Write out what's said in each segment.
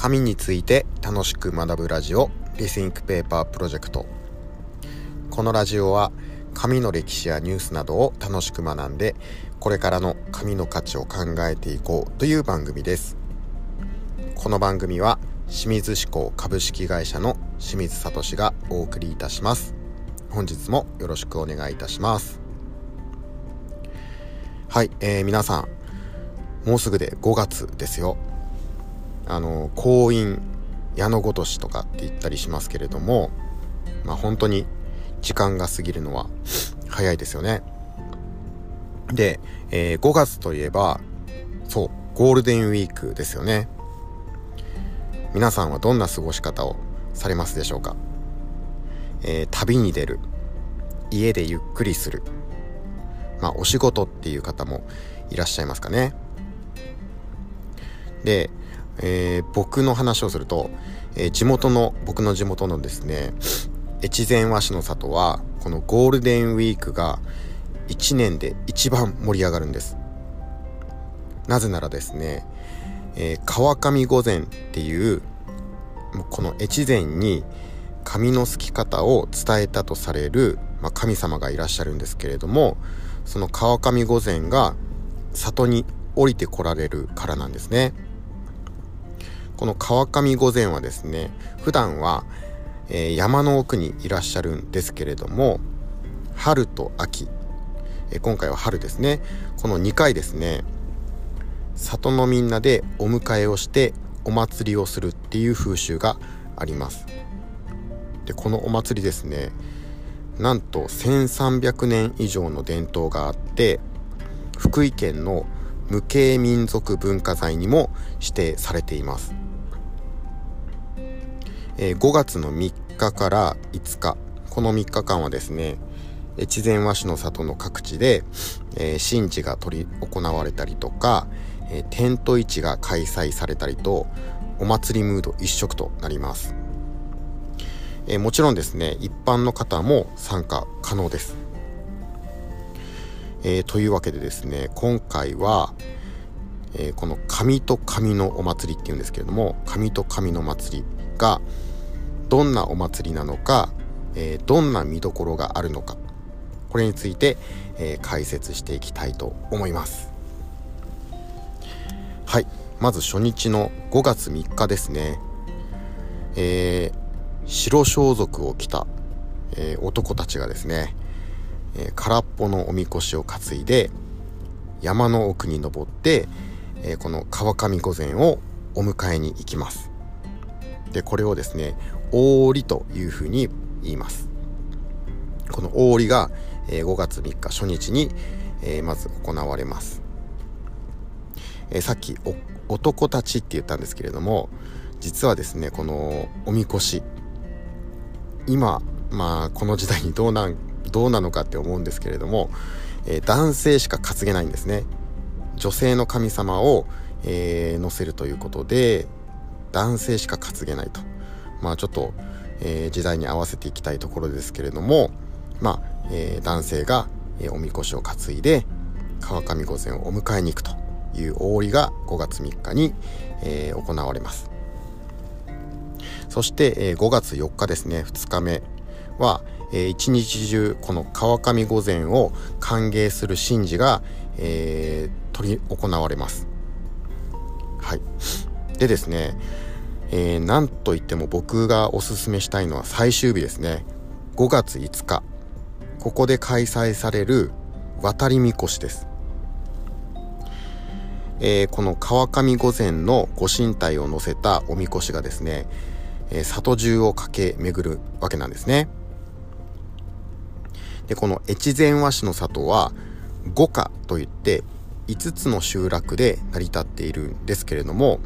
紙について楽しく学ぶラジオリスインクペーパープロジェクト。このラジオは紙の歴史やニュースなどを楽しく学んでこれからの紙の価値を考えていこうという番組です。この番組は清水志向株式会社の清水聡がお送りいたします。本日もよろしくお願いいたします。はい、えー、皆さんもうすぐで5月ですよ。あの婚姻矢のごとしとかって言ったりしますけれどもまあ本当に時間が過ぎるのは早いですよね。で、えー、5月といえばそうゴールデンウィークですよね。皆さんはどんな過ごし方をされますでしょうか、えー、旅に出る家でゆっくりするまあお仕事っていう方もいらっしゃいますかね。でえー、僕の話をすると、えー、地元の僕の地元のですね越前和紙の里はこのゴールデンウィークが1年で一番盛り上がるんですなぜならですね、えー、川上御前っていうこの越前に髪のすき方を伝えたとされる、まあ、神様がいらっしゃるんですけれどもその川上御前が里に降りてこられるからなんですね。この川上御前はですね普段は、えー、山の奥にいらっしゃるんですけれども春と秋、えー、今回は春ですね。この2回ですね里のみんなでお迎えをしてお祭りをするっていう風習があります。でこのお祭りですねなんと1300年以上の伝統があって福井県の無形民族文化財にも指定されています。え、5月の3日から5日。この3日間はですね越前和紙の里の各地で、えー、神事が取り行われたりとか、え、テント市が開催されたりとお祭りムード一色となります、え、もちろんですね一般の方も参加可能です、えー、というわけでですね今回は、えー、この紙と紙のお祭りっていうんですけれども紙と紙の祭りがどんなお祭りなのか、えー、どんな見どころがあるのかこれについて、えー、解説していきたいと思います。はい。まず初日の5月3日ですね。えー、白装束を着た、えー、男たちがですね、えー、空っぽのおみこしを担いで山の奥に登って、えこの川上御前をお迎えに行きます。でこれをですね大織というふうに言います。この大織が、えー、5月3日初日に、え、まず行われます、え、さっき男たちって言ったんですけれども実はですねこのおみこし今まあこの時代にどうなんどうなのかって思うんですけれども、えー、男性しか担げないんですね。女性の神様を、えー、乗せるということで男性しか担げないと。まあちょっと、えー、時代に合わせていきたいところですけれどもまあ、えー、男性が、えー、おみこしを担いで川上御前をお迎えに行くという大織が5月3日に、えー、行われます。そして、えー、5月4日ですね2日目は、えー、一日中この川上御前を歓迎する神事が、えー、取り行われます。はい。でですねえー、なんといっても僕がおすすめしたいのは最終日ですね。5月5日。ここで開催される渡りみこしです、えー、この川上御前のご神体を乗せたおみこしがですね、えー、里中を駆け巡るわけなんですね。でこの越前和紙の里は五家といって5つの集落で成り立っているんですけれども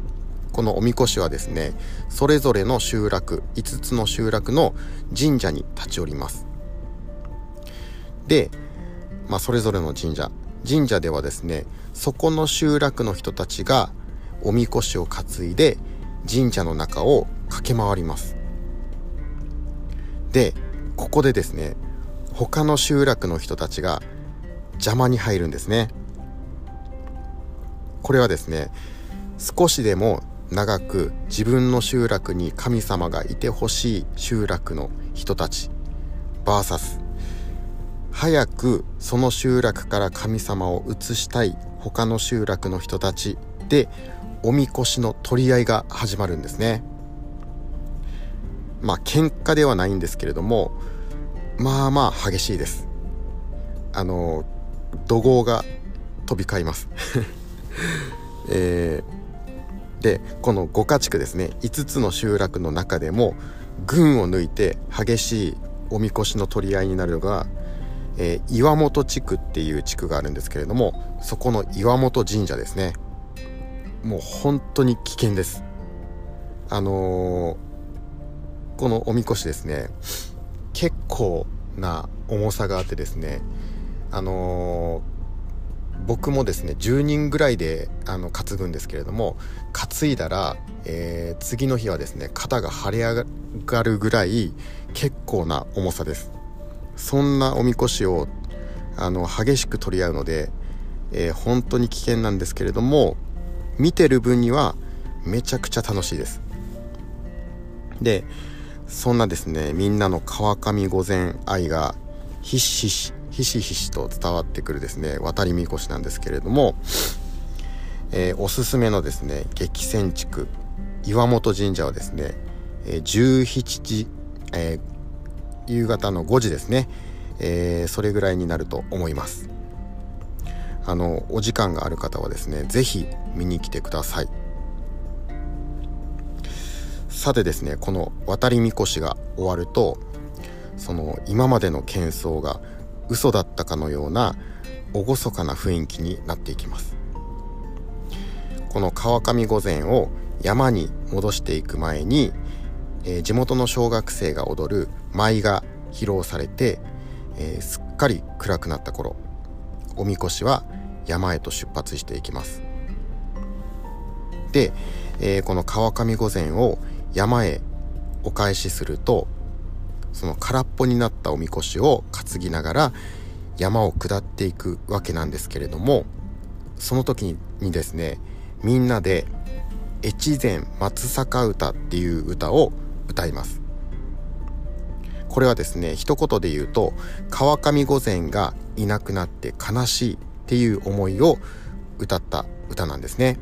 このおみこしはですねそれぞれの集落5つの集落の神社に立ち寄ります。で、まあ、それぞれの神社。神社ではですねそこの集落の人たちがおみこしを担いで神社の中を駆け回ります。でここでですね他の集落の人たちが邪魔に入るんですね。これはですね少しでも長く自分の集落に神様がいてほしい集落の人たち。VS 早くその集落から神様を移したい他の集落の人たちでおみこしの取り合いが始まるんですね。まあ喧嘩ではないんですけれどもまあまあ激しいです。あの怒号が飛び交います。えー、でこの五家地区ですね5つの集落の中でも群を抜いて激しいおみこしの取り合いになるのが、えー、岩本地区っていう地区があるんですけれどもそこの岩本神社ですね。もう本当に危険です。あのー、このおみこしですね結構な重さがあってですねあのー僕もですね10人ぐらいであの担ぐんですけれども担いだら、えー、次の日はですね肩が腫れ上がるぐらい結構な重さです。そんなおみこしをあの激しく取り合うので、えー、本当に危険なんですけれども見てる分にはめちゃくちゃ楽しいです。でそんなですねみんなの川上御前愛がひしひしひしひしと伝わってくるですね渡りみこしなんですけれども、えー、おすすめのですね激戦地区岩本神社はですね、えー、17時、えー、夕方の5時ですね、えー、それぐらいになると思います。あのお時間がある方はですね是非見に来てください。さてですねこの渡りみこしが終わるとその今までの喧騒が嘘だったかのような厳かな雰囲気になっていきます。この川上御前を山に戻していく前に、えー、地元の小学生が踊る舞が披露されて、えー、すっかり暗くなった頃おみこしは山へと出発していきます。で、えー、この川上御前を山へお返しするとその空っぽになったおみこしを担ぎながら山を下っていくわけなんですけれどもその時にですねみんなで「越前松坂歌」っていう歌を歌います。これはですね一言で言うと川上御前がいなくなって悲しいっていう思いを歌った歌なんですね。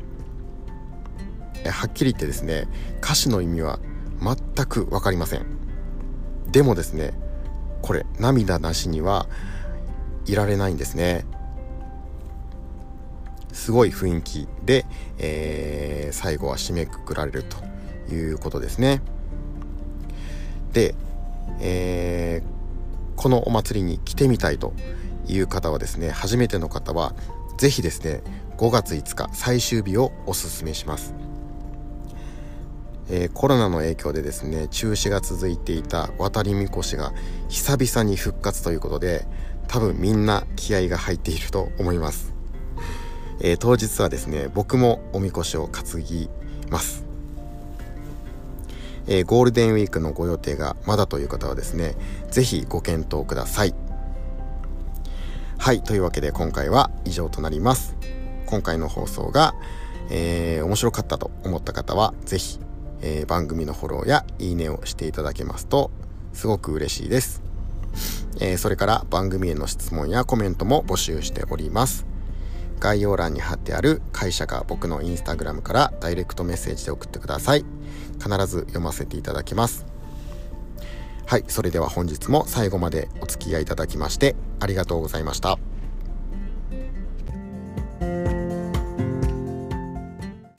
はっきり言ってですね歌詞の意味は全く分かりません。でもですねこれ涙なしにはいられないんですね。すごい雰囲気で、えー、最後は締めくくられるということですね。で、えー、このお祭りに来てみたいという方はですね初めての方は是非ですね5月5日最終日をおすすめします。えー、コロナの影響でですね中止が続いていた渡りみこしが久々に復活ということで多分みんな気合が入っていると思います、えー、当日はですね僕もおみこしを担ぎます、えー、ゴールデンウィークのご予定がまだという方はですね是非ご検討ください。はいというわけで今回は以上となります。今回の放送が、え、面白かったと思った方は是非えー、番組のフォローやいいねをしていただけますとすごく嬉しいです。えー、それから番組への質問やコメントも募集しております。概要欄に貼ってある会社か僕のインスタグラムからダイレクトメッセージで送ってください。必ず読ませていただきます。はい、それでは本日も最後までお付き合いいただきましてありがとうございました。